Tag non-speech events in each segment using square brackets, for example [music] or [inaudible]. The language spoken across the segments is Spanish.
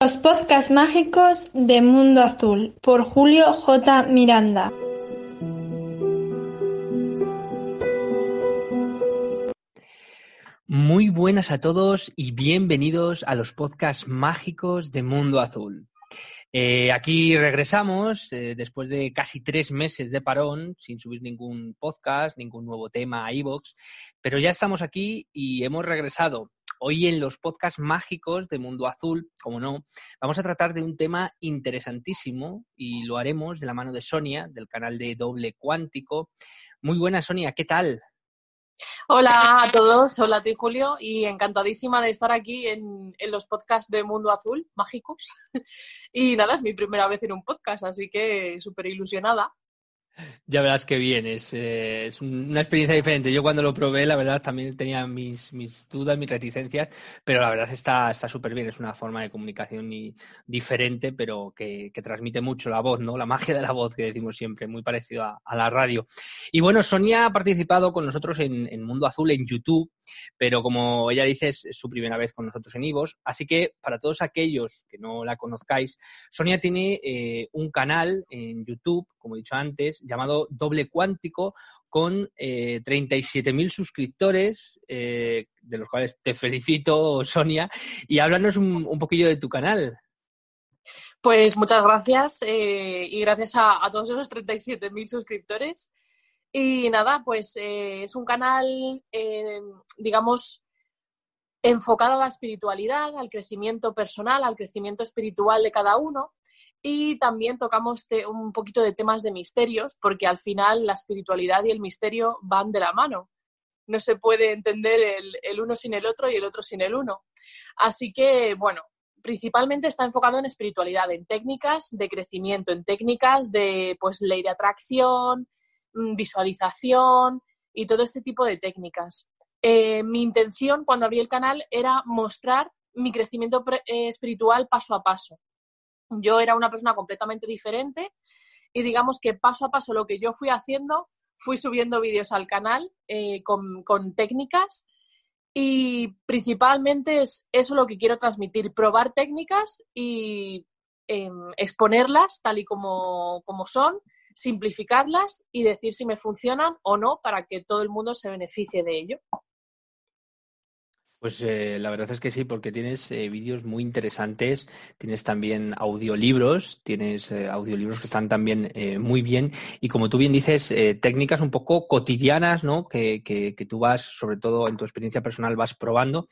Los podcasts mágicos de Mundo Azul por Julio J. Miranda. Muy buenas a todos y bienvenidos a los podcasts mágicos de Mundo Azul. Eh, aquí regresamos eh, después de casi tres meses de parón, sin subir ningún podcast, ningún nuevo tema a iVoox, pero ya estamos aquí y hemos regresado. Hoy en los podcasts mágicos de Mundo Azul, como no, vamos a tratar de un tema interesantísimo y lo haremos de la mano de Sonia, del canal de Doble Cuántico. Muy buena, Sonia, ¿qué tal? Hola a todos, hola a ti Julio y encantadísima de estar aquí en, en, los podcasts de Mundo Azul, mágicos. [laughs] Y nada, es mi primera vez en un podcast, así que súper ilusionada. Ya verás que bien, es, eh, es, una experiencia diferente. Yo cuando lo probé, la verdad, también tenía mis, mis dudas, mis reticencias, pero la verdad está súper bien. Es una forma de comunicación diferente, pero que, que, transmite mucho la voz, ¿no? La magia de la voz que decimos siempre, muy parecido a, la radio. Y bueno, Sonia ha participado con nosotros en, en, Mundo Azul en YouTube, pero como ella dice, es su primera vez con nosotros en Ivos. Así que para todos aquellos que no la conozcáis, Sonia tiene eh, un canal en YouTube, como he dicho antes, llamado Doble Cuántico, con eh, 37.000 suscriptores, eh, de los cuales te felicito, Sonia, y háblanos un, un poquillo de tu canal. Pues muchas gracias eh, y gracias a, todos esos 37.000 suscriptores. Y nada, pues eh, es un canal, digamos, enfocado a la espiritualidad, al crecimiento personal, al crecimiento espiritual de cada uno y también tocamos un poquito de temas de misterios, porque al final la espiritualidad y el misterio van de la mano. No se puede entender el, uno sin el otro y el otro sin el uno. Así que, bueno, principalmente está enfocado en espiritualidad, en técnicas de crecimiento, en técnicas de pues, ley de atracción, visualización y todo este tipo de técnicas. Eh, mi intención cuando abrí el canal era mostrar mi crecimiento espiritual paso a paso yo era una persona completamente diferente y digamos que paso a paso lo que yo fui haciendo, fui subiendo vídeos al canal eh, con, con, técnicas y principalmente es eso lo que quiero transmitir, probar técnicas y eh, exponerlas tal y como, como son, simplificarlas y decir si me funcionan o no para que todo el mundo se beneficie de ello. Pues eh, la verdad es que sí, porque tienes eh, vídeos muy interesantes, tienes también audiolibros, tienes eh, audiolibros que están también eh, muy bien y como tú bien dices, eh, técnicas un poco cotidianas, ¿no? Que, que, que, tú vas, sobre todo en tu experiencia personal, vas probando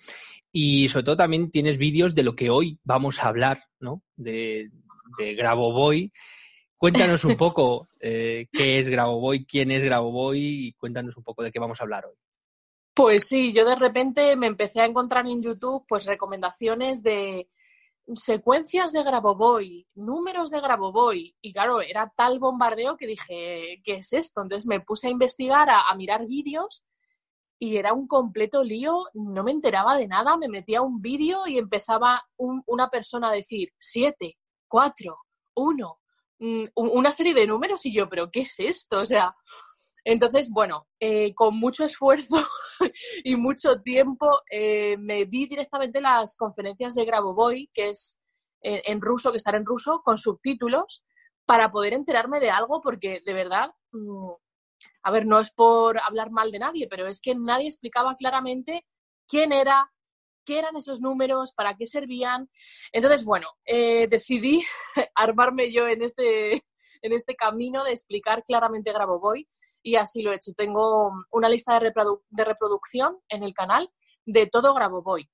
y sobre todo también tienes vídeos de lo que hoy vamos a hablar, ¿no? De, de Grabovoi. Cuéntanos un [laughs] poco qué es Grabovoi, quién es Grabovoi y cuéntanos un poco de qué vamos a hablar hoy. Pues sí, yo de repente me empecé a encontrar en YouTube pues recomendaciones de secuencias de Grabovoi, números de Grabovoi y claro, era tal bombardeo que dije, ¿qué es esto? Entonces me puse a investigar, a, mirar vídeos y era un completo lío, no me enteraba de nada, me metía un vídeo y empezaba un, una persona a decir siete, cuatro, uno, una serie de números y yo, pero ¿qué es esto? O sea, entonces, bueno, eh, con mucho esfuerzo [laughs] y mucho tiempo eh, me vi directamente las conferencias de Grabovoi, que es en, en, ruso, que están en ruso, con subtítulos, para poder enterarme de algo, porque de verdad, mmm, a ver, no es por hablar mal de nadie, pero es que nadie explicaba claramente quién era, qué eran esos números, para qué servían. Entonces, bueno, eh, decidí [laughs] armarme yo en este, en este camino de explicar claramente Grabovoi y así lo he hecho. Tengo una lista de, reprodu de reproducción en el canal de todo Grabovoi,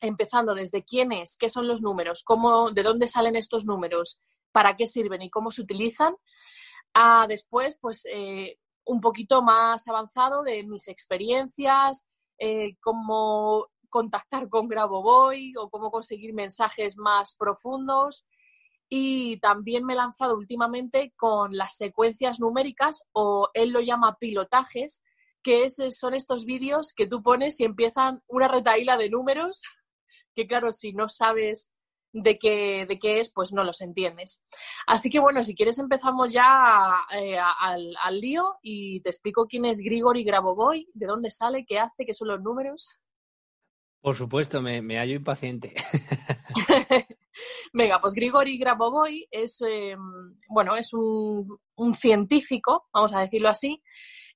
empezando desde quién es, qué son los números, cómo, de dónde salen estos números, para qué sirven y cómo se utilizan, a después, pues, eh, un poquito más avanzado de mis experiencias, eh, cómo contactar con Grabovoi o cómo conseguir mensajes más profundos. Y también me he lanzado últimamente con las secuencias numéricas o él lo llama pilotajes, que son estos vídeos que tú pones y empiezan una retaíla de números, que claro, si no sabes de qué, de qué es, pues no los entiendes. Así que bueno, si quieres empezamos ya eh, al, al, lío y te explico quién es Grigori Grabovoi, de dónde sale, qué hace, qué son los números. Por supuesto, me, me hallo impaciente. [laughs] [laughs] Venga, pues Grigori Grabovoi es, eh, bueno, es un, científico, vamos a decirlo así,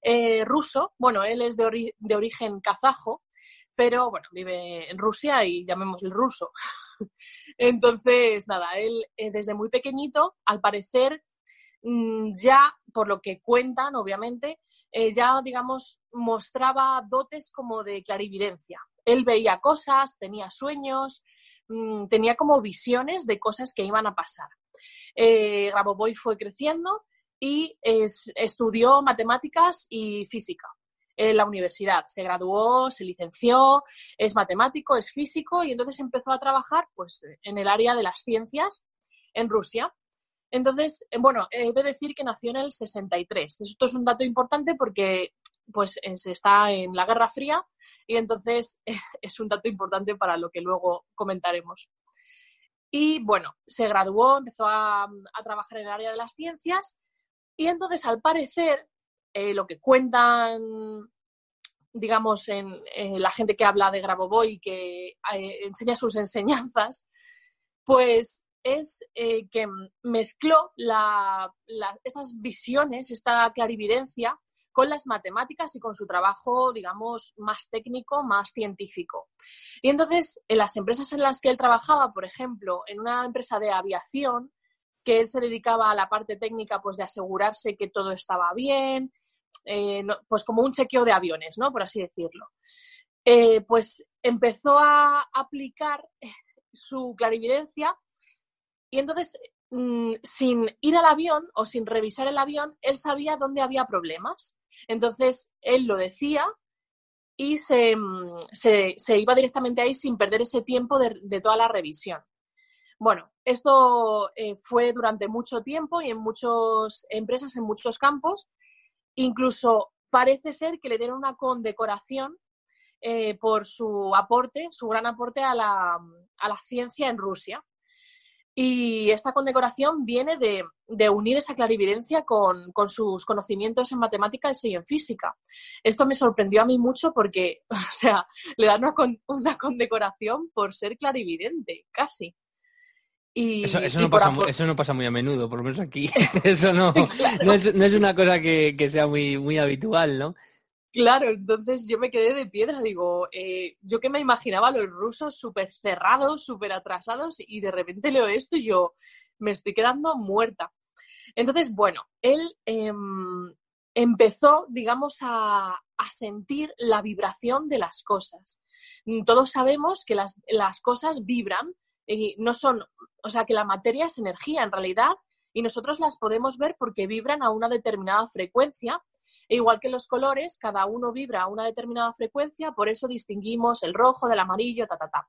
eh, ruso. Bueno, él es de, de, origen kazajo, pero bueno, vive en Rusia y llamémosle ruso. [laughs] Entonces, nada, él eh, desde muy pequeñito, al parecer, mm, ya, por lo que cuentan, obviamente, ya, digamos, mostraba dotes como de clarividencia él veía cosas, tenía sueños, mm, tenía como visiones de cosas que iban a pasar. Eh, Grabovoi fue creciendo y estudió matemáticas y física en la universidad. Se graduó, se licenció, es matemático, es físico y entonces empezó a trabajar pues, en el área de las ciencias en Rusia. Entonces, eh, bueno, he de decir que nació en el 63. Esto es un dato importante porque pues, está en la Guerra Fría y entonces [laughs] es un dato importante para lo que luego comentaremos. Y bueno, se graduó, empezó a, trabajar en el área de las ciencias y entonces al parecer eh, lo que cuentan, digamos, en, la gente que habla de Grabovoi y que eh, enseña sus enseñanzas, pues es eh, que mezcló estas visiones, esta clarividencia con las matemáticas y con su trabajo, digamos, más técnico, más científico. Y entonces, en las empresas en las que él trabajaba, por ejemplo, en una empresa de aviación, que él se dedicaba a la parte técnica, pues de asegurarse que todo estaba bien, eh, pues como un chequeo de aviones, ¿no? Por así decirlo. Eh, pues empezó a aplicar su clarividencia y entonces, mm, sin ir al avión o sin revisar el avión, él sabía dónde había problemas. Entonces, él lo decía y se, mm, iba directamente ahí sin perder ese tiempo de, toda la revisión. Bueno, esto eh, fue durante mucho tiempo y en muchas empresas, en muchos campos. Incluso parece ser que le dieron una condecoración eh, por su aporte, su gran aporte a la ciencia en Rusia. Y esta condecoración viene de, unir esa clarividencia con, sus conocimientos en matemáticas y en física. Esto me sorprendió a mí mucho porque, [laughs] o sea, le dan una, condecoración por ser clarividente, casi. Y, eso, no pasa, muy a menudo, por lo menos aquí. [laughs] eso [laughs] no, es, una cosa que, que sea muy, muy habitual, ¿no? Claro, entonces yo me quedé de piedra, digo, eh, yo que me imaginaba a los rusos súper cerrados, súper atrasados, y de repente leo esto y yo me estoy quedando muerta. Entonces, bueno, él em, empezó, digamos, a, sentir la vibración de las cosas. Todos sabemos que las, las cosas vibran y no son, o sea, que la materia es energía en realidad y nosotros las podemos ver porque vibran a una determinada frecuencia e igual que los colores, cada uno vibra a una determinada frecuencia, por eso distinguimos el rojo del amarillo, ta, ta, ta.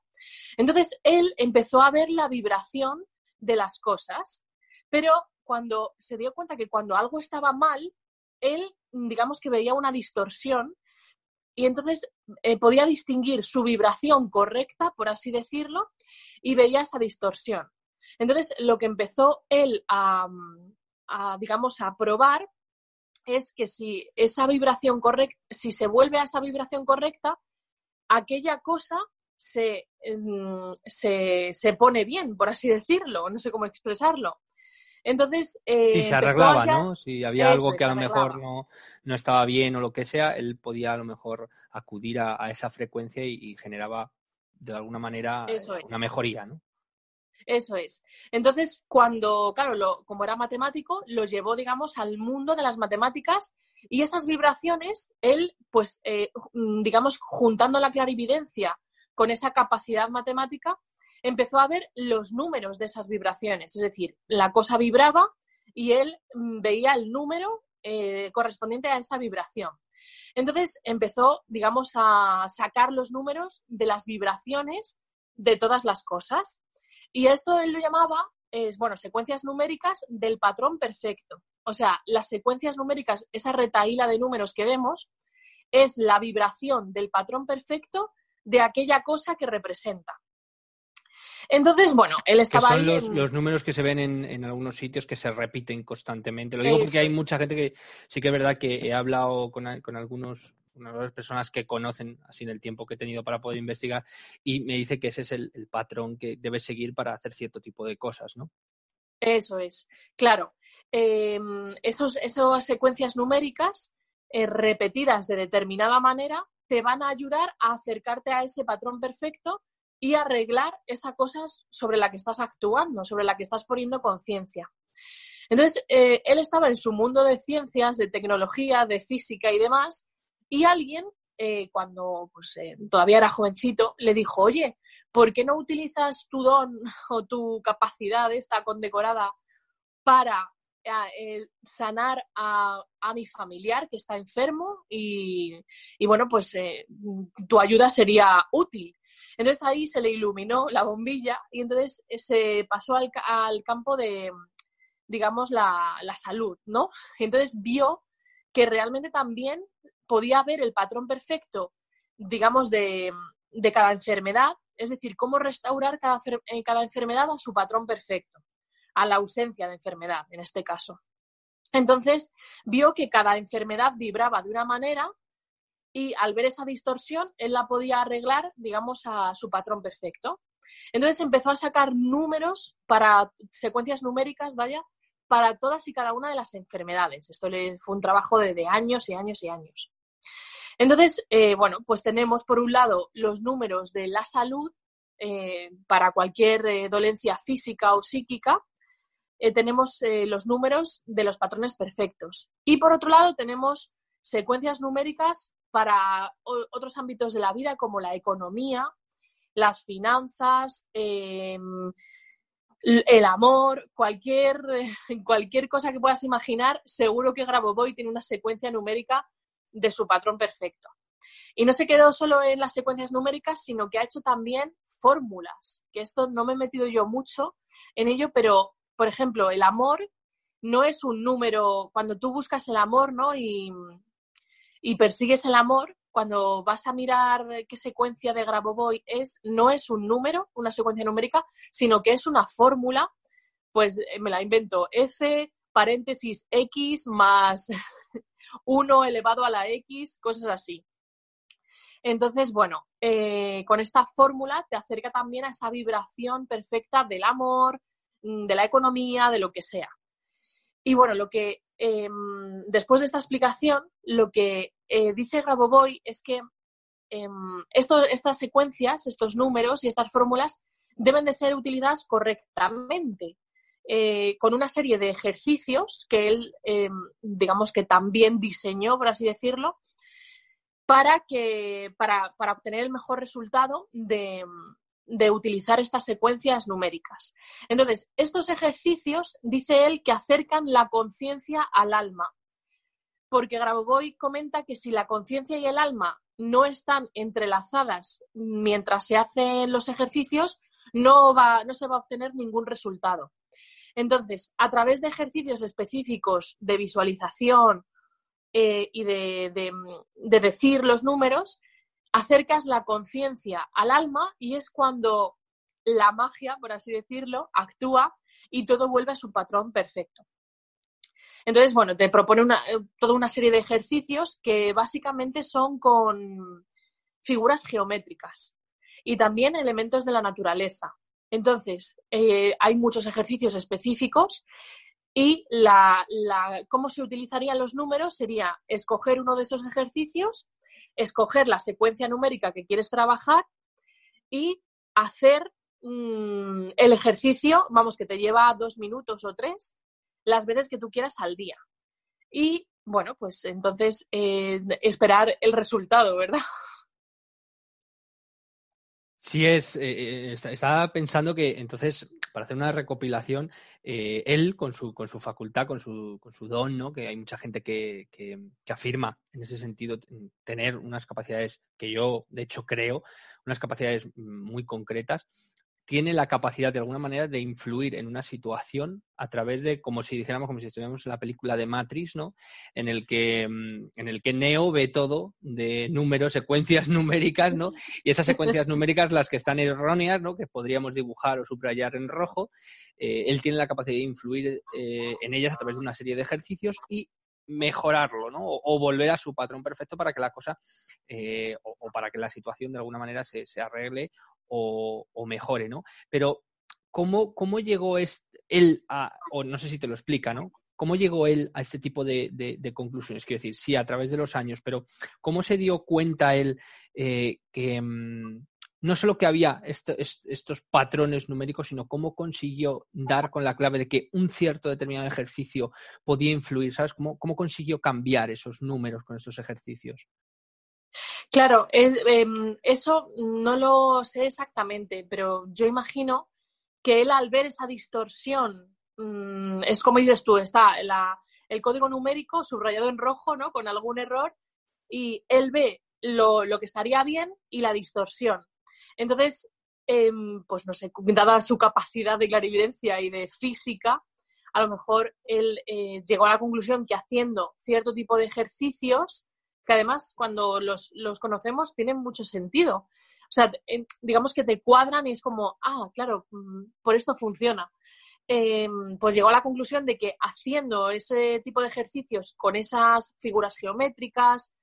Entonces, él empezó a ver la vibración de las cosas, pero cuando se dio cuenta que cuando algo estaba mal, él, digamos que veía una distorsión y entonces eh, podía distinguir su vibración correcta, por así decirlo, y veía esa distorsión. Entonces, lo que empezó él a, a digamos, a probar es que si esa vibración correcta, si se vuelve a esa vibración correcta, aquella cosa se, mm, se, pone bien, por así decirlo, no sé cómo expresarlo. Entonces. Eh, se arreglaba, ¿no? Si había algo que a lo mejor no, no, estaba bien o lo que sea, él podía a lo mejor acudir a, esa frecuencia y, generaba de alguna manera una mejoría, ¿no? Eso es. Entonces, cuando, claro, como era matemático, lo llevó, digamos, al mundo de las matemáticas y esas vibraciones, él, pues, eh, digamos, juntando la clarividencia con esa capacidad matemática, empezó a ver los números de esas vibraciones. Es decir, la cosa vibraba y él mm, veía el número eh, correspondiente a esa vibración. Entonces empezó, digamos, a sacar los números de las vibraciones de todas las cosas. Y esto él lo llamaba, es, bueno, secuencias numéricas del patrón perfecto. O sea, las secuencias numéricas, esa retaíla de números que vemos, es la vibración del patrón perfecto de aquella cosa que representa. Entonces, bueno, él estaba que son Los, números que se ven en, algunos sitios que se repiten constantemente. Lo digo porque hay mucha gente que sí que es verdad que he hablado con, con algunos unas personas que conocen así en el tiempo que he tenido para poder investigar y me dice que ese es el, patrón que debes seguir para hacer cierto tipo de cosas, ¿no? Eso es, claro. Em, esos, esas secuencias numéricas eh, repetidas de determinada manera te van a ayudar a acercarte a ese patrón perfecto y arreglar esa cosa sobre la que estás actuando, sobre la que estás poniendo conciencia. Entonces, eh, él estaba en su mundo de ciencias, de tecnología, de física y demás, y alguien, eh, cuando pues, eh, todavía era jovencito, le dijo, oye, ¿por qué no utilizas tu don [laughs] o tu capacidad esta condecorada para sanar a, mi familiar que está enfermo y, bueno, pues tu ayuda sería útil. Entonces ahí se le iluminó la bombilla y entonces se pasó al, campo de, digamos, la, salud, ¿no? entonces vio que realmente también podía ver el patrón perfecto, digamos, de, cada enfermedad, es decir, cómo restaurar cada, eh, cada enfermedad a su patrón perfecto, a la ausencia de enfermedad, en este caso. Entonces, vio que cada enfermedad vibraba de una manera y al ver esa distorsión, él la podía arreglar, digamos, a su patrón perfecto. Entonces empezó a sacar números para secuencias numéricas, vaya, para todas y cada una de las enfermedades. Esto fue un trabajo de, años y años y años. Entonces, eh, bueno, pues tenemos por un lado los números de la salud eh, para cualquier eh, dolencia física o psíquica. tenemos los números de los patrones perfectos. Y por otro lado, tenemos secuencias numéricas para otros ámbitos de la vida como la economía, las finanzas, em, el amor, cualquier, [laughs] cualquier cosa que puedas imaginar, seguro que Grabovoi tiene una secuencia numérica de su patrón perfecto. Y no se quedó solo en las secuencias numéricas, sino que ha hecho también fórmulas, que esto no me he metido yo mucho en ello, pero, por ejemplo, el amor no es un número, cuando tú buscas el amor, ¿no? Y, y persigues el amor, cuando vas a mirar qué secuencia de Grabovoi es, no es un número, una secuencia numérica, sino que es una fórmula, pues eh, me la invento, f paréntesis x más [laughs] 1 elevado a la x, cosas así. Entonces, bueno, eh, con esta fórmula te acerca también a esa vibración perfecta del amor, mm, de la economía, de lo que sea. Y bueno, lo que Em, después de esta explicación, lo que eh, dice Grabovoi es que em, estas secuencias, estos números y estas fórmulas deben de ser utilizadas correctamente, eh, con una serie de ejercicios que él, em, digamos que también diseñó, por así decirlo, para, que, para obtener el mejor resultado de, de utilizar estas secuencias numéricas. Entonces, estos ejercicios, dice él, que acercan la conciencia al alma, porque Grabovoi comenta que si la conciencia y el alma no están entrelazadas mientras se hacen los ejercicios, no, va, no se va a obtener ningún resultado. Entonces, a través de ejercicios específicos de visualización eh, y de, decir los números, acercas la conciencia al alma y es cuando la magia, por así decirlo, actúa y todo vuelve a su patrón perfecto. Entonces, bueno, te propone eh, toda una serie de ejercicios que básicamente son con figuras geométricas y también elementos de la naturaleza. Entonces, eh, hay muchos ejercicios específicos y la, cómo se utilizarían los números sería escoger uno de esos ejercicios escoger la secuencia numérica que quieres trabajar y hacer mm, el ejercicio, vamos, que te lleva dos minutos o tres, las veces que tú quieras al día. Y bueno, pues entonces eh, esperar el resultado, ¿verdad? [laughs] Sí, es, eh, estaba pensando que entonces, para hacer una recopilación, él con su, con su facultad, con su, con su don, ¿no? que hay mucha gente que, que, afirma en ese sentido tener unas capacidades que yo, de hecho, creo, unas capacidades muy concretas, tiene la capacidad de alguna manera de influir en una situación a través de, como si dijéramos, como si estuviéramos en la película de Matrix, ¿no? En el que, mm, en el que Neo ve todo de números, secuencias [laughs] numéricas, ¿no? Y esas secuencias [laughs] numéricas, las que están erróneas, ¿no? Que podríamos dibujar o subrayar en rojo, eh, él tiene la capacidad de influir eh, en ellas a través de una serie de ejercicios y mejorarlo, ¿no? O, volver a su patrón perfecto para que la cosa eh, o, para que la situación de alguna manera se, se arregle o, mejore, ¿no? Pero, ¿cómo, cómo llegó él a, o no sé si te lo explica, ¿no? ¿Cómo llegó él a este tipo de, conclusiones? Quiero decir, sí, a través de los años, pero ¿cómo se dio cuenta él eh, que mm, no solo que había estos patrones numéricos, sino cómo consiguió dar con la clave de que un cierto determinado ejercicio podía influir? ¿Sabes? ¿Cómo, cómo consiguió cambiar esos números con estos ejercicios? Claro, em, eso no lo sé exactamente, pero yo imagino que él al ver esa distorsión, mm, es como dices tú, está el código numérico subrayado en rojo, ¿no? Con algún error, y él ve lo, que estaría bien y la distorsión. Entonces, em, pues no sé, dada su capacidad de clarividencia y de física, a lo mejor él eh, llegó a la conclusión que haciendo cierto tipo de ejercicios que además cuando los, conocemos tienen mucho sentido. O sea, digamos que te cuadran y es como, ah, claro, mm, por esto funciona. Em, pues llegó a la conclusión de que haciendo ese tipo de ejercicios con esas figuras geométricas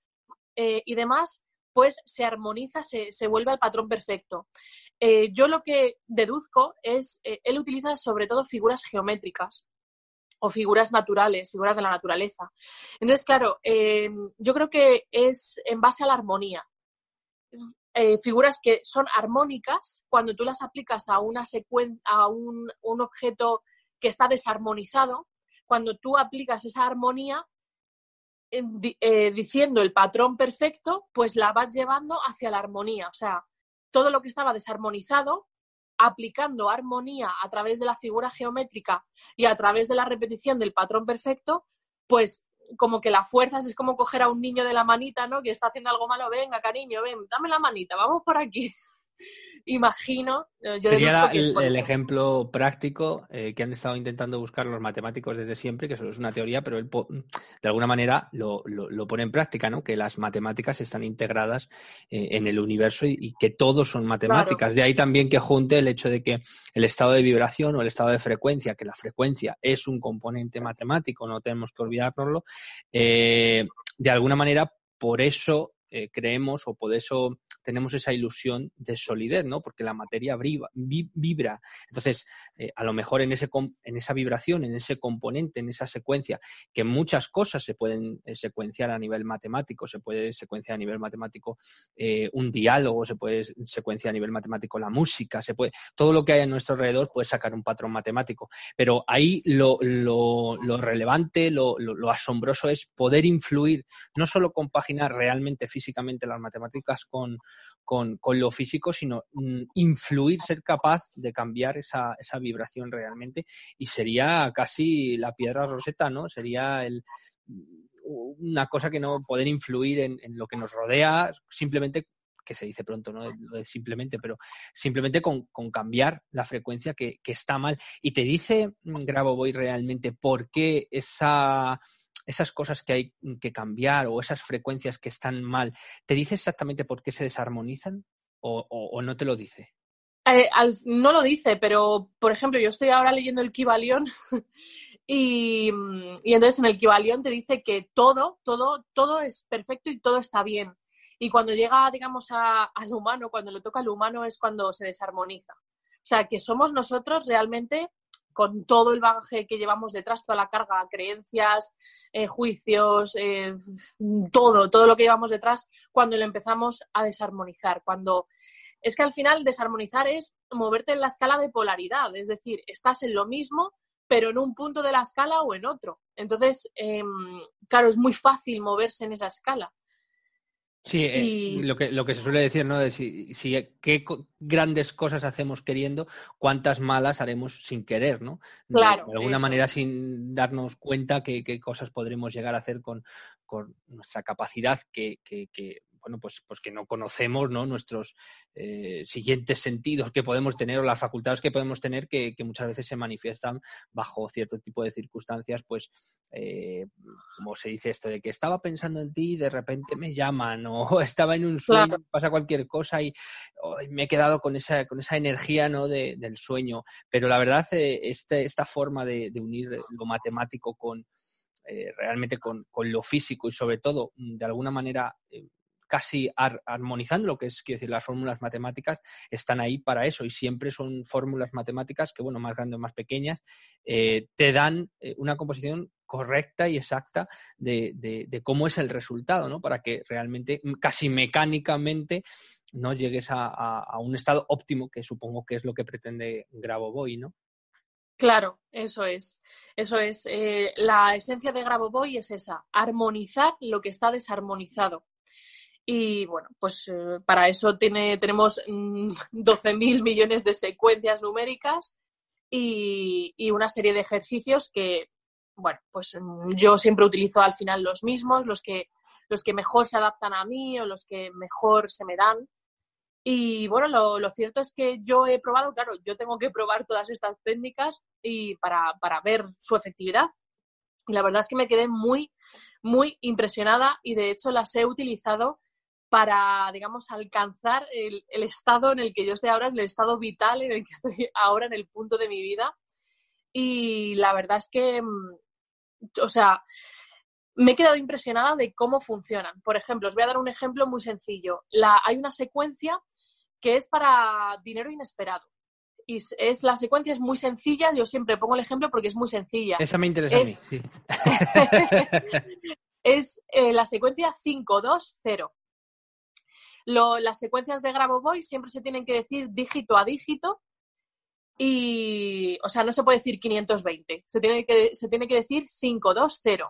eh, y demás, pues se armoniza, se, vuelve al patrón perfecto. Eh, yo lo que deduzco es, eh, él utiliza sobre todo figuras geométricas o figuras naturales, figuras de la naturaleza. Entonces, claro, eh, yo creo que es en base a la armonía. Eh, figuras que son armónicas cuando tú las aplicas a una a un, objeto que está desarmonizado, cuando tú aplicas esa armonía eh, diciendo el patrón perfecto, pues la vas llevando hacia la armonía. O sea, todo lo que estaba desarmonizado aplicando armonía a través de la figura geométrica y a través de la repetición del patrón perfecto, pues como que la fuerza es como coger a un niño de la manita, ¿no? Que está haciendo algo malo, venga, cariño, ven, dame la manita, vamos por aquí. Imagino. Eh, yo Sería el, ejemplo práctico eh, que han estado intentando buscar los matemáticos desde siempre, que eso es una teoría, pero él de alguna manera lo, pone en práctica, ¿no? Que las matemáticas están integradas eh, en el universo y, que todos son matemáticas. De ahí también que junte el hecho de que el estado de vibración o el estado de frecuencia, que la frecuencia es un componente matemático, no tenemos que olvidárnoslo, de alguna manera por eso creemos o por eso tenemos esa ilusión de solidez, ¿no? Porque la materia vibra. Entonces, eh, a lo mejor en, ese, en esa vibración, en ese componente, en esa secuencia, que muchas cosas se pueden eh, secuenciar a nivel matemático, se puede secuenciar a nivel matemático eh, un diálogo, se puede secuenciar a nivel matemático la música, se puede, todo lo que hay a nuestro alrededor puede sacar un patrón matemático. Pero ahí lo, relevante, lo, lo asombroso es poder influir, no solo compaginar realmente físicamente las matemáticas con, con, lo físico, sino mm, influir, ser capaz de cambiar esa, esa vibración realmente. Y sería casi la piedra roseta, ¿no? Sería el, una cosa que no poder influir en, lo que nos rodea simplemente que se dice pronto, ¿no? simplemente, pero simplemente con, cambiar la frecuencia que, que, está mal. Y te dice mm, Grabo realmente por qué esa esas cosas que hay que cambiar o esas frecuencias que están mal, ¿te dice exactamente por qué se desarmonizan o, no te lo dice? Eh, no lo dice, pero por ejemplo, yo estoy ahora leyendo el Kibalión [laughs] y, y, entonces en el Kibalión te dice que todo, todo, todo es perfecto y todo está bien. Y cuando llega, digamos, al humano, cuando le toca al humano es cuando se desarmoniza. O sea, que somos nosotros realmente con todo el bagaje que llevamos detrás, toda la carga, creencias, eh, juicios, eh, todo, todo lo que llevamos detrás cuando lo empezamos a desarmonizar. Cuando es que al final desarmonizar es moverte en la escala de polaridad, es decir, estás en lo mismo, pero en un punto de la escala o en otro. Entonces, em, claro, es muy fácil moverse en esa escala. Sí, eh, lo, que, lo que se suele decir, ¿no? De si, qué grandes cosas hacemos queriendo, cuántas malas haremos sin querer, ¿no? Claro. De, alguna manera sin darnos cuenta qué, cosas podremos llegar a hacer con, con nuestra capacidad que, que, que, bueno, pues, pues que no conocemos, ¿no? Nuestros eh, siguientes sentidos que podemos tener o las facultades que podemos tener que, muchas veces se manifiestan bajo cierto tipo de circunstancias, pues, eh, como se dice esto de que estaba pensando en ti y de repente me llaman [laughs] o estaba en un sueño, pasa cualquier cosa y me he quedado con esa, con esa energía, ¿no? del sueño. Pero la verdad, eh, este, esta forma de unir lo matemático con eh, realmente con, lo físico y sobre todo, de alguna manera, eh, casi armonizando lo que es, quiero decir, las fórmulas matemáticas están ahí para eso y siempre son fórmulas matemáticas que, bueno, más grandes o más pequeñas, eh, te dan una composición correcta y exacta de, cómo es el resultado, ¿no? Para que realmente, mm, casi mecánicamente, no llegues a, a, un estado óptimo, que supongo que es lo que pretende Grabovoi, ¿no? Claro, eso es. Eso es. Eh, la esencia de Grabovoi es esa, armonizar lo que está desarmonizado. Y bueno, pues eh, para eso tiene, tenemos 12.000 mm, [laughs] millones de secuencias numéricas y, y, una serie de ejercicios que, bueno, pues mm, yo siempre utilizo al final los mismos, los que, los que mejor se adaptan a mí o los que mejor se me dan. Y bueno, lo, cierto es que yo he probado, claro, yo tengo que probar todas estas técnicas y para, ver su efectividad. Y la verdad es que me quedé muy, muy impresionada y de hecho las he utilizado para, digamos, alcanzar el, el, estado en el que yo estoy ahora, el estado vital en el que estoy [laughs] ahora en el punto de mi vida. Y la verdad es que, mm, o sea, me he quedado impresionada de cómo funcionan. Por ejemplo, os voy a dar un ejemplo muy sencillo. La, hay una secuencia que es para dinero inesperado. Y es, la secuencia es muy sencilla, yo siempre pongo el ejemplo porque es muy sencilla. Esa me interesa es, a mí, sí. [laughs] es eh, la secuencia 520. Lo, las secuencias de Grabovoi siempre se tienen que decir dígito a dígito y, o sea, no se puede decir 520, se tiene que, se tiene que decir 520.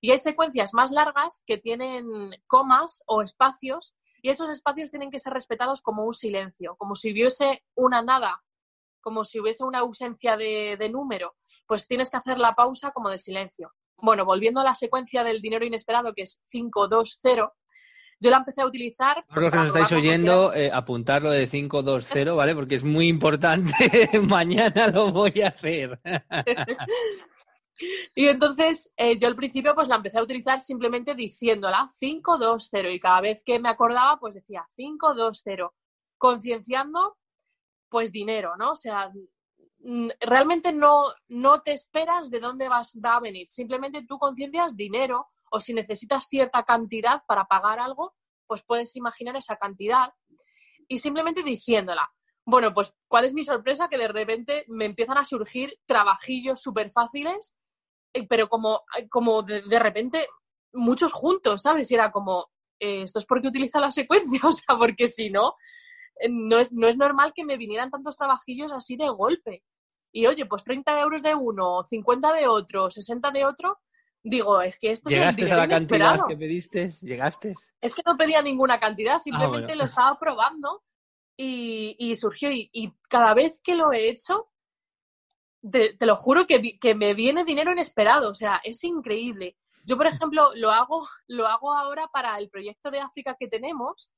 Y hay secuencias más largas que tienen comas o espacios y esos espacios tienen que ser respetados como un silencio, como si hubiese una nada, como si hubiese una ausencia de, número, pues tienes que hacer la pausa como de silencio. Bueno, volviendo a la secuencia del dinero inesperado, que es 520, yo la empecé a utilizar. Por los que nos estáis oyendo, eh, apuntarlo de 520, ¿vale? Porque es muy importante. [laughs] Mañana lo voy a hacer. [laughs] Y entonces eh, yo al principio pues la empecé a utilizar simplemente diciéndola 520 y cada vez que me acordaba pues decía 520, concienciando pues dinero, ¿no? O sea, realmente no, no te esperas de dónde vas, va a venir, simplemente tú conciencias dinero o si necesitas cierta cantidad para pagar algo, pues puedes imaginar esa cantidad y simplemente diciéndola. Bueno, pues ¿cuál es mi sorpresa? Que de repente me empiezan a surgir trabajillos súper fáciles eh, pero como, como de, repente muchos juntos, ¿sabes? Y era como, eh, esto es porque utiliza la secuencia, [laughs] o sea, porque si no, eh, no es, no es normal que me vinieran tantos trabajillos así de golpe. Y oye, pues 30 euros de uno, 50 de otro, 60 de otro, digo, es que esto ¿Llegaste es a la cantidad que pediste? ¿Llegaste? Es que no pedía ninguna cantidad, ah, simplemente lo estaba probando y, surgió. y, cada vez que lo he hecho, te, lo juro que, que, me viene dinero inesperado, o sea, es increíble. Yo, por ejemplo, lo hago, lo hago ahora para el proyecto de África que tenemos,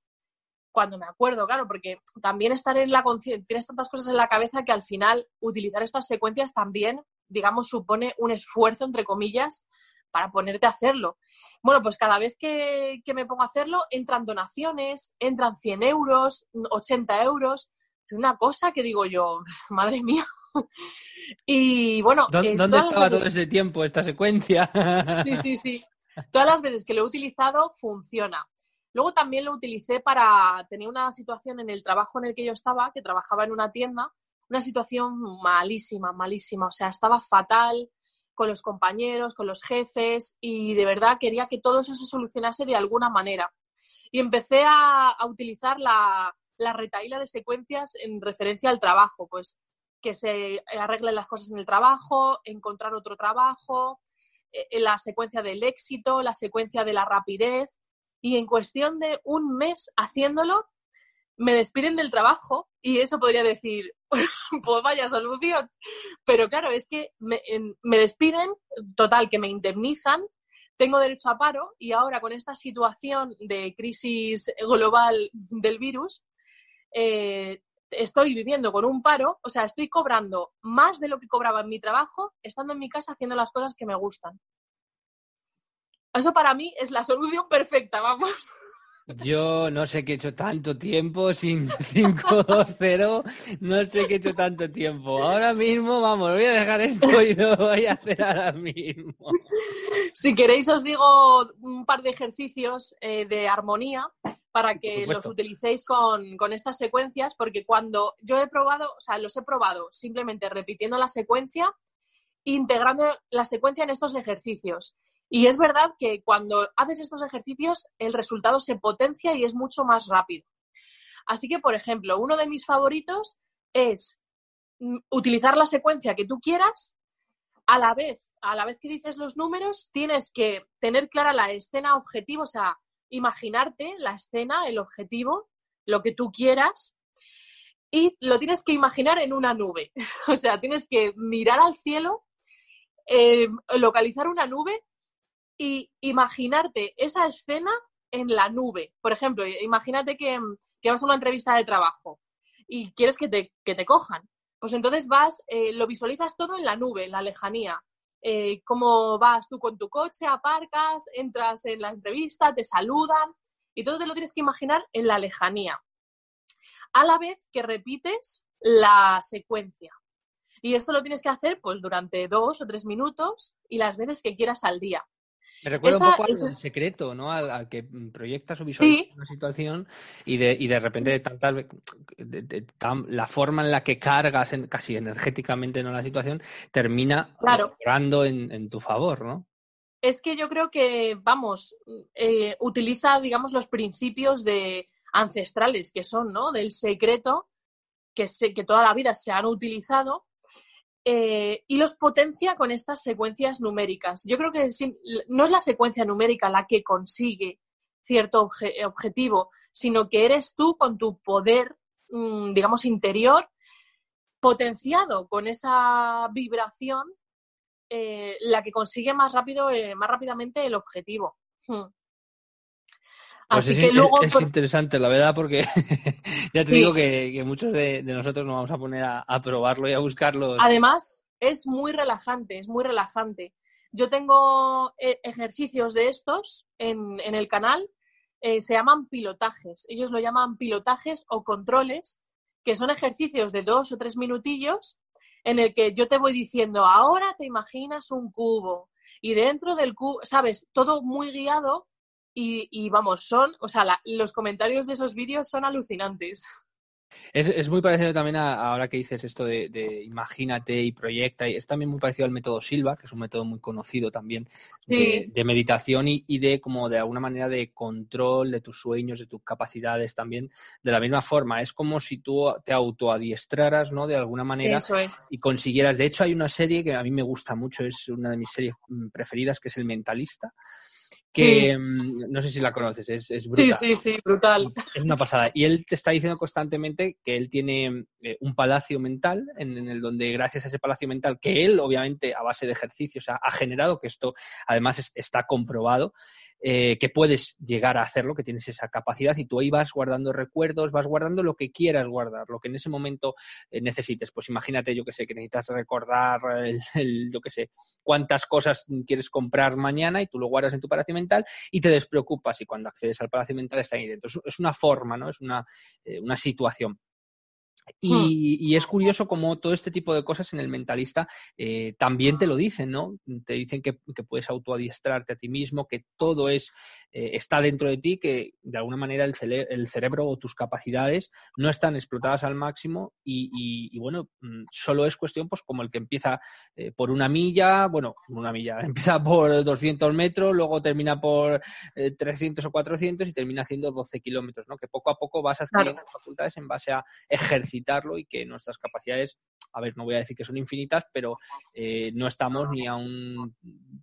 cuando me acuerdo, claro, porque también estar en la conciencia, tienes tantas cosas en la cabeza que al final utilizar estas secuencias también, digamos, supone un esfuerzo, entre comillas, para ponerte a hacerlo. Bueno, pues cada vez que, que me pongo a hacerlo, entran donaciones, entran 100 euros, 80 euros, una cosa que digo yo, [laughs] madre mía, [laughs] y bueno. ¿Dónde, eh, estaba todo ese tiempo esta secuencia? [laughs] sí, sí, sí. Todas las veces que lo he utilizado funciona. Luego también lo utilicé para tener una situación en el trabajo en el que yo estaba, que trabajaba en una tienda, una situación malísima, malísima. O sea, estaba fatal con los compañeros, con los jefes y de verdad quería que todo eso se solucionase de alguna manera. Y empecé a, utilizar la, la retaíla de secuencias en referencia al trabajo. Pues que se arreglen las cosas en el trabajo, encontrar otro trabajo, eh, la secuencia del éxito, la secuencia de la rapidez. y en cuestión de un mes haciéndolo, me despiden del trabajo y eso podría decir, [laughs] pues vaya solución. Pero claro, es que me, me, despiden, total, que me indemnizan, tengo derecho a paro y ahora con esta situación de crisis global del virus, eh, estoy viviendo con un paro, o sea, estoy cobrando más de lo que cobraba en mi trabajo estando en mi casa haciendo las cosas que me gustan. Eso para mí es la solución perfecta, vamos. Yo no sé qué he hecho tanto tiempo sin [laughs] 5-0, no sé qué he hecho tanto tiempo. Ahora mismo, vamos, voy a dejar esto y lo voy a hacer ahora mismo. Si queréis os digo un par de ejercicios eh, de armonía para que los utilicéis con, con, estas secuencias, porque cuando yo he probado, o sea, los he probado simplemente repitiendo la secuencia, integrando la secuencia en estos ejercicios. Y es verdad que cuando haces estos ejercicios, el resultado se potencia y es mucho más rápido. Así que, por ejemplo, uno de mis favoritos es mm, utilizar la secuencia que tú quieras. A la vez, a la vez que dices los números, tienes que tener clara la escena objetivo, o sea, imaginarte la escena, el objetivo, lo que tú quieras, y lo tienes que imaginar en una nube. [laughs] o sea, tienes que mirar al cielo, eh, localizar una nube y imaginarte esa escena en la nube. Por ejemplo, imagínate que, vas a una entrevista de trabajo y quieres que te, que te cojan. Pues entonces vas, eh, lo visualizas todo en la nube, en la lejanía. Eh, cómo vas tú con tu coche, aparcas, entras en la entrevista, te saludan y todo te lo tienes que imaginar en la lejanía. A la vez que repites la secuencia. Y esto lo tienes que hacer pues durante dos o tres minutos y las veces que quieras al día. Me recuerda un poco al secreto, ¿no? Al, que proyectas o visualizas una situación y de, y de repente de tantas de, la forma en la que cargas casi energéticamente ¿no? la situación termina claro. en, en, tu favor, ¿no? Es que yo creo que, vamos, eh, utiliza, digamos, los principios de ancestrales que son, ¿no? Del secreto que, se, que toda la vida se han utilizado eh, y los potencia con estas secuencias numéricas. Yo creo que no es la secuencia numérica la que consigue cierto objetivo, sino que eres tú con tu poder, mm, digamos, interior, potenciado con esa vibración, eh, la que consigue más rápido, eh, más rápidamente el objetivo. Hmm. Pues Así es, que luego, es, interesante, la verdad, porque [laughs] ya te digo que, muchos de, nosotros nos vamos a poner a, probarlo y a buscarlo. Además, es muy relajante, es muy relajante. Yo tengo eh, ejercicios de estos en, el canal, eh, se llaman pilotajes. Ellos lo llaman pilotajes o controles, que son ejercicios de dos o tres minutillos en el que yo te voy diciendo, ahora te imaginas un cubo y dentro del cubo, sabes, todo muy guiado y, vamos, son, o sea, los comentarios de esos vídeos son alucinantes. [laughs] Es, muy parecido también a, ahora que dices esto de, imagínate y proyecta, y es también muy parecido al método Silva, que es un método muy conocido también de, meditación y, de como de alguna manera de control de tus sueños, de tus capacidades también, de la misma forma. Es como si tú te autoadiestraras, ¿no? De alguna manera y consiguieras. De hecho, hay una serie que a mí me gusta mucho, es una de mis series mm, preferidas, que es El Mentalista que mm, no sé si la conoces, es, es, brutal. Sí, sí, sí, brutal. Es una pasada. Y él te está diciendo constantemente que él tiene eh, un palacio mental en, el donde gracias a ese palacio mental, que él obviamente a base de ejercicios ha, generado, que esto además está comprobado, eh, que puedes llegar a hacerlo, que tienes esa capacidad y tú ahí vas guardando recuerdos, vas guardando lo que quieras guardar, lo que en ese momento eh, necesites. Pues imagínate, yo que sé, que necesitas recordar, el, yo que sé, cuántas cosas quieres comprar mañana y tú lo guardas en tu palacio mental y te despreocupas y cuando accedes al palacio mental está ahí dentro. Es, una forma, ¿no? Es una, eh, una situación. Hmm. Y, es curioso cómo todo este tipo de cosas en el mentalista eh, también te lo dicen, ¿no? Te dicen que, puedes autoadiestrarte a ti mismo, que todo es eh, está dentro de ti, que de alguna manera el, el, cerebro o tus capacidades no están explotadas al máximo y, bueno, mm, solo es cuestión, pues como el que empieza eh, por una milla, bueno, una milla, [laughs] empieza por 200 metros, luego termina por 300 o 400 y termina haciendo 12 kilómetros, ¿no? Que poco a poco vas adquiriendo facultades en base a ejercicio y que nuestras capacidades a ver, no voy a decir que son infinitas, pero eh, no estamos ni a un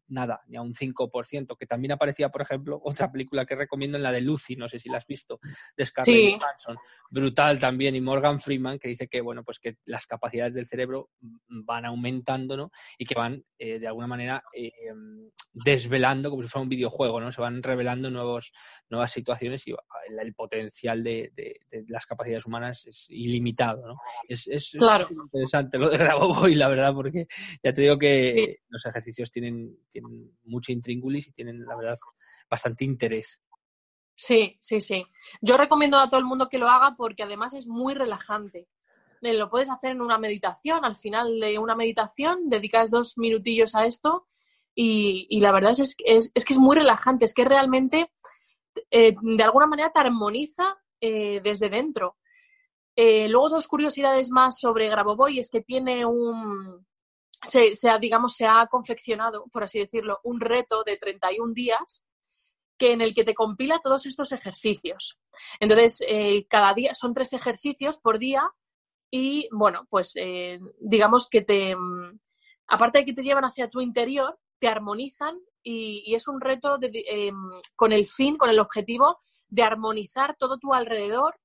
nada, ni a un 5%, que también aparecía, por ejemplo, [laughs] otra película que recomiendo en la de Lucy, no sé si la has visto, de Scarlett Johansson, brutal también, y Morgan Freeman, que dice que, bueno, pues que las capacidades del cerebro van aumentando, ¿no? Y que van, eh, de alguna manera, eh, desvelando, como si fuera un videojuego, ¿no? Se van revelando nuevos, nuevas situaciones y el, potencial de, las capacidades humanas es ilimitado, ¿no? Es, es, interesante lo de Grabovoi, la verdad, porque ya te digo que los ejercicios tienen, tienen mucha intríngulis y tienen, la verdad, bastante interés. Sí, sí, sí. Yo recomiendo a todo el mundo que lo haga porque además es muy relajante. Eh, lo puedes hacer en una meditación, al final de una meditación dedicas dos minutillos a esto y, la verdad es, es, que es muy relajante, es que realmente eh, de alguna manera te armoniza eh, desde dentro. luego dos curiosidades más sobre Grabovoi es que tiene un, se, ha, digamos, se ha confeccionado, por así decirlo, un reto de 31 días que en el que te compila todos estos ejercicios. Entonces, cada día son tres ejercicios por día y, bueno, pues digamos que te, mm, aparte de que te llevan hacia tu interior, te armonizan y, es un reto eh, con el fin, con el objetivo de armonizar todo tu alrededor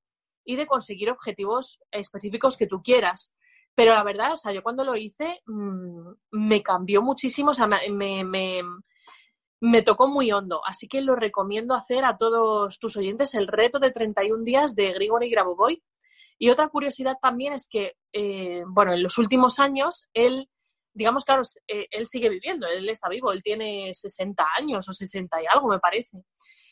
y de conseguir objetivos específicos que tú quieras. Pero la verdad, o sea, yo cuando lo hice mm, me cambió muchísimo, o sea, me, me, tocó muy hondo. Así que lo recomiendo hacer a todos tus oyentes el reto de 31 días de Grigori Grabovoi. Y otra curiosidad también es que, eh, bueno, en los últimos años él digamos, claro, eh, él sigue viviendo, él está vivo, él tiene 60 años o 60 y algo, me parece.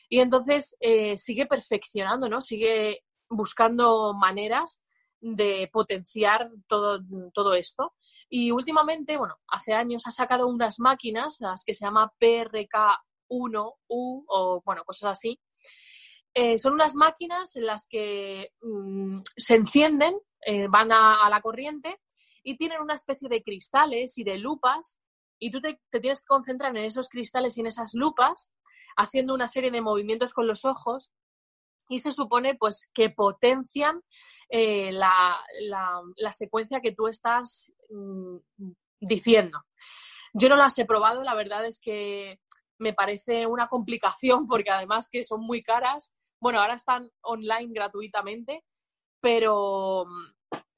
Y entonces eh, sigue perfeccionando, ¿no? Sigue buscando maneras de potenciar todo, todo esto. Y últimamente, bueno, hace años ha sacado unas máquinas, las que se llama PRK1U o, bueno, cosas así. Eh, son unas máquinas en las que mm, se encienden, van a la corriente y tienen una especie de cristales y de lupas y tú te, tienes que concentrar en esos cristales y en esas lupas haciendo una serie de movimientos con los ojos y se supone pues que potencian eh, la, secuencia que tú estás mm, diciendo. Yo no las he probado, la verdad es que me parece una complicación porque además que son muy caras. Bueno, ahora están online gratuitamente, pero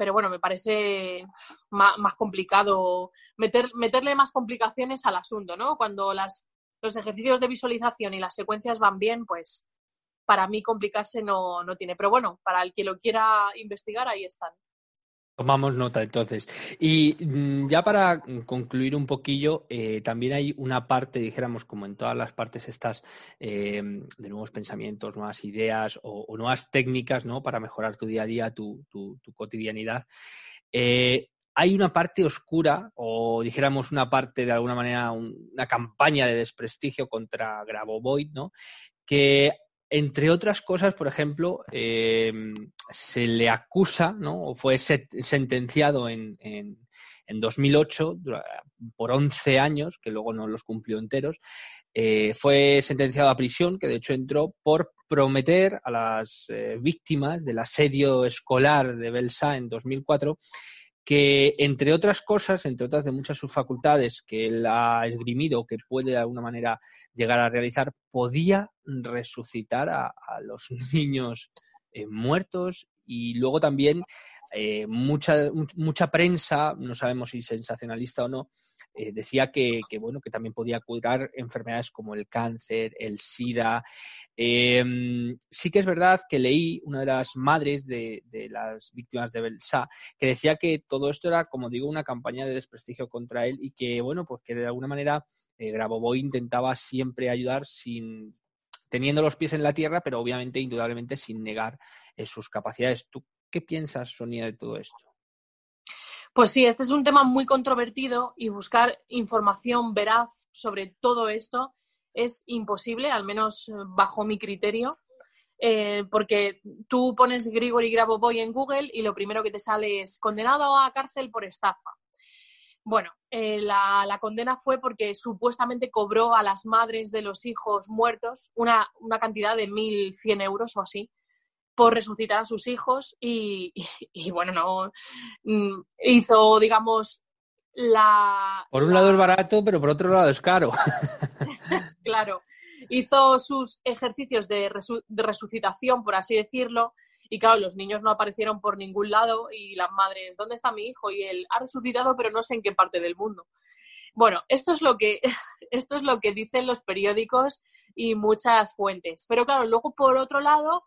pero bueno, me parece más, complicado meter, meterle más complicaciones al asunto, ¿no? Cuando las, los ejercicios de visualización y las secuencias van bien, pues para mí complicarse no, no tiene. Pero bueno, para el que lo quiera investigar, ahí están. Tomamos nota entonces. Y mm, ya para concluir un poquillo, eh, también hay una parte, dijéramos, como en todas las partes estas eh, de nuevos pensamientos, nuevas ideas o, nuevas técnicas ¿no? para mejorar tu día a día, tu, cotidianidad. Eh, hay una parte oscura, o dijéramos una parte de alguna manera, una campaña de desprestigio contra Grabovoi, ¿no? que entre otras cosas, por ejemplo, eh, se le acusa, ¿no? O fue sentenciado en, en, 2008 por 11 años, que luego no los cumplió enteros. Eh, fue sentenciado a prisión, que de hecho entró por prometer a las eh, víctimas del asedio escolar de Belsa en 2004 que, entre otras cosas, entre otras de muchas sus facultades que él ha esgrimido, que puede de alguna manera llegar a realizar, podía resucitar a, los [laughs] niños eh, muertos. Y luego también eh, mucha, mucha prensa, no sabemos si sensacionalista o no, eh, decía que, bueno, que también podía curar enfermedades como el cáncer, el SIDA. Em, sí que es verdad que leí una de las madres de, las víctimas de Belsa que decía que todo esto era, como digo, una campaña de desprestigio contra él y que, bueno, pues que de alguna manera eh, Grabovoi intentaba siempre ayudar sin teniendo los pies en la tierra, pero obviamente, indudablemente, sin negar eh, sus capacidades. ¿Tú qué piensas, Sonia, de todo esto? Pues sí, este es un tema muy controvertido y buscar información veraz sobre todo esto es imposible, al menos eh, bajo mi criterio, eh, porque tú pones Grigori Grabovoi en Google y lo primero que te sale es condenado a cárcel por estafa. Bueno, eh, la, la, condena fue porque supuestamente cobró a las madres de los hijos muertos una, una cantidad de 1.100 euros o así por resucitar a sus hijos y, bueno, no mm, hizo, digamos, la... Por un lado es barato, pero por otro lado es caro. [laughs] claro, hizo sus ejercicios de, de resucitación, por así decirlo, y claro, los niños no aparecieron por ningún lado y las madres, ¿dónde está mi hijo? Y él ha resucitado, pero no sé en qué parte del mundo. Bueno, esto es lo que, [laughs] esto es lo que dicen los periódicos y muchas fuentes. Pero claro, luego por otro lado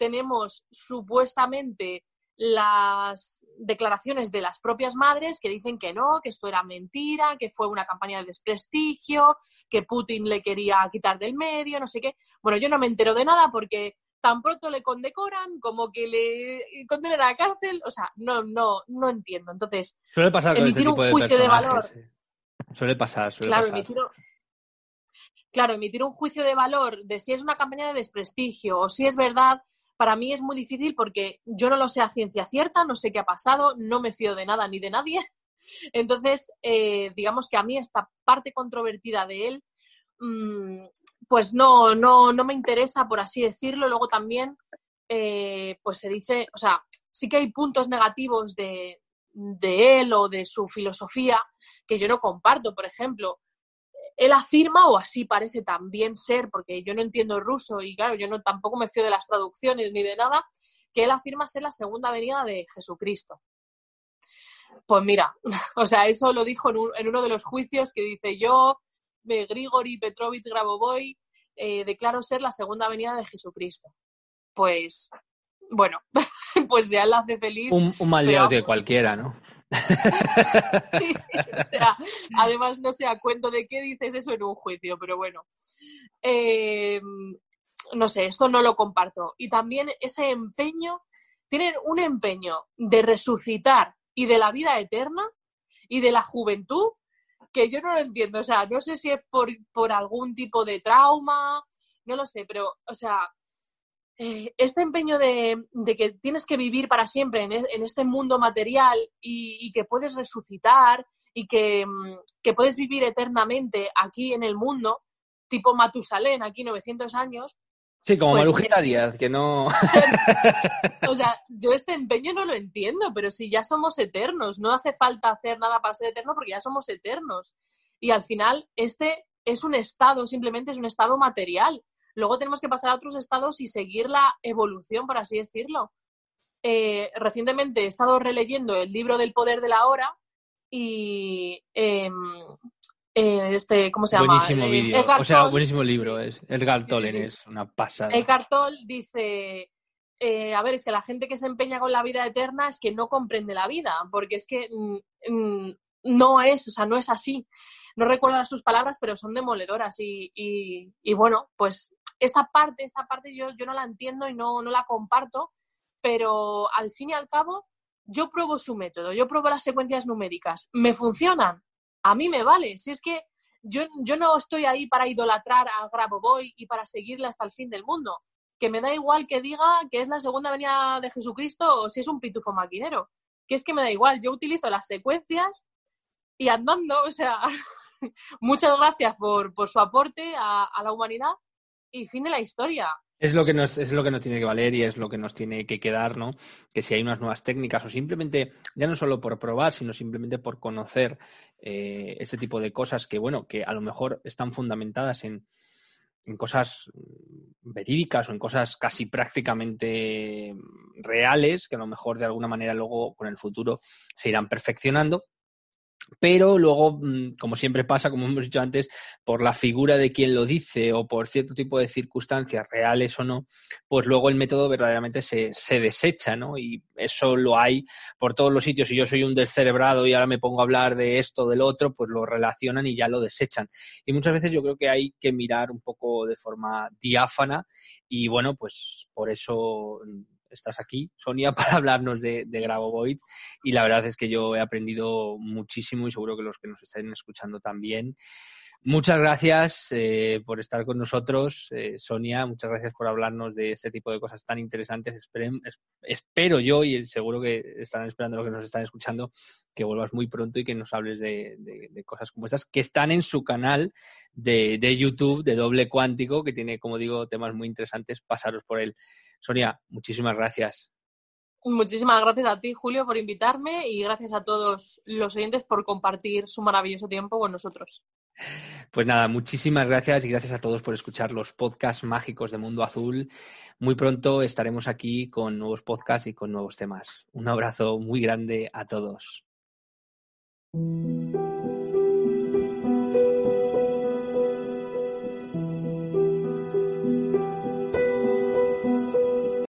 tenemos supuestamente las declaraciones de las propias madres que dicen que no, que esto era mentira, que fue una campaña de desprestigio, que Putin le quería quitar del medio, no sé qué. Bueno, yo no me entero de nada porque tan pronto le condecoran como que le condenan a la cárcel, o sea, no, no, no entiendo. Entonces, suele pasar con emitir este un juicio de, valor. Suele pasar, suele claro, pasar. Emitir, claro, emitir un juicio de valor de si es una campaña de desprestigio o si es verdad, para mí es muy difícil porque yo no lo sé a ciencia cierta, no sé qué ha pasado, no me fío de nada ni de nadie. [laughs] Entonces, eh, digamos que a mí esta parte controvertida de él Mm, pues no, no, no me interesa, por así decirlo. Luego también, eh, pues se dice, o sea, sí que hay puntos negativos de, de él o de su filosofía que yo no comparto. Por ejemplo, él afirma, o así parece también ser, porque yo no entiendo ruso y claro, yo no tampoco me fío de las traducciones ni de nada, que él afirma ser la segunda venida de Jesucristo. Pues mira, [laughs] o sea, eso lo dijo en, en uno de los juicios que dice yo de Grigori Petrovich Grabovoi eh, declaró ser la segunda venida de Jesucristo. Pues, bueno, [laughs] pues ya la hace feliz. Un, mal día de cualquiera, ¿no? [laughs] o sea, además no sé a cuento de qué dices eso en un juicio, pero bueno. Eh, no sé, esto no lo comparto. Y también ese empeño, tienen un empeño de resucitar y de la vida eterna y de la juventud que yo no lo entiendo. O sea, no sé si es por, algún tipo de trauma, no lo sé, pero, o sea, eh, este empeño de, que tienes que vivir para siempre en, este mundo material y, que puedes resucitar y que, mm, que, puedes vivir eternamente aquí en el mundo, tipo Matusalén, aquí 900 años, Sí, como pues Marujita Díaz, que no. [laughs] o sea, yo este empeño no lo entiendo, pero si ya somos eternos, no hace falta hacer nada para ser eterno porque ya somos eternos. Y al final, este es un estado, simplemente es un estado material. Luego tenemos que pasar a otros estados y seguir la evolución, por así decirlo. Eh, recientemente he estado releyendo el libro del poder de la hora y em, eh, este, ¿cómo se llama? Buenísimo eh, vídeo, o sea, buenísimo libro, es Edgar Tolle, es una pasada. Edgar Tolle dice, eh, a ver, es que la gente que se empeña con la vida eterna es que no comprende la vida, porque es que mm, mm, no es, o sea, no es así. No recuerdo sus palabras, pero son demoledoras y, y, bueno, pues esta parte, esta parte yo, yo no la entiendo y no, no la comparto, pero al fin y al cabo yo pruebo su método, yo pruebo las secuencias numéricas, ¿me funcionan? a mí me vale. Si es que yo, yo no estoy ahí para idolatrar a Grabovoi y para seguirle hasta el fin del mundo. Que me da igual que diga que es la segunda venida de Jesucristo o si es un pitufo maquinero. Que es que me da igual. Yo utilizo las secuencias y andando, o sea, [laughs] muchas gracias por, por su aporte a, a la humanidad y fin de la historia. Es lo, que nos, es lo que nos tiene que valer y es lo que nos tiene que quedar, ¿no? Que si hay unas nuevas técnicas o simplemente, ya no solo por probar, sino simplemente por conocer eh, este tipo de cosas que, bueno, que a lo mejor están fundamentadas en, en cosas verídicas o en cosas casi prácticamente reales, que a lo mejor de alguna manera luego con el futuro se irán perfeccionando pero luego, mm, como siempre pasa, como hemos dicho antes, por la figura de quien lo dice o por cierto tipo de circunstancias, reales o no, pues luego el método verdaderamente se, se desecha, ¿no? Y eso lo hay por todos los sitios. Si yo soy un descerebrado y ahora me pongo a hablar de esto, del otro, pues lo relacionan y ya lo desechan. Y muchas veces yo creo que hay que mirar un poco de forma diáfana y bueno, pues por eso estás aquí, Sonia, [laughs] para hablarnos de, de Grabovoi. Y la verdad es que yo he aprendido muchísimo y seguro que los que nos estén escuchando también. Muchas gracias eh, por estar con nosotros, eh, Sonia. Muchas gracias por hablarnos de este tipo de cosas tan interesantes. espero yo, y seguro que estarán esperando lo que nos están escuchando, que vuelvas muy pronto y que nos hables de, cosas como estas, que están en su canal de, de, YouTube de Doble Cuántico, que tiene, como digo, temas muy interesantes. Pasaros por él. Sonia, muchísimas gracias. Muchísimas gracias a ti, Julio, por invitarme y gracias a todos los oyentes por compartir su maravilloso tiempo con nosotros. Pues nada, muchísimas gracias y gracias a todos por escuchar los podcasts mágicos de Mundo Azul. Muy pronto estaremos aquí con nuevos podcasts y con nuevos temas. Un abrazo muy grande a todos.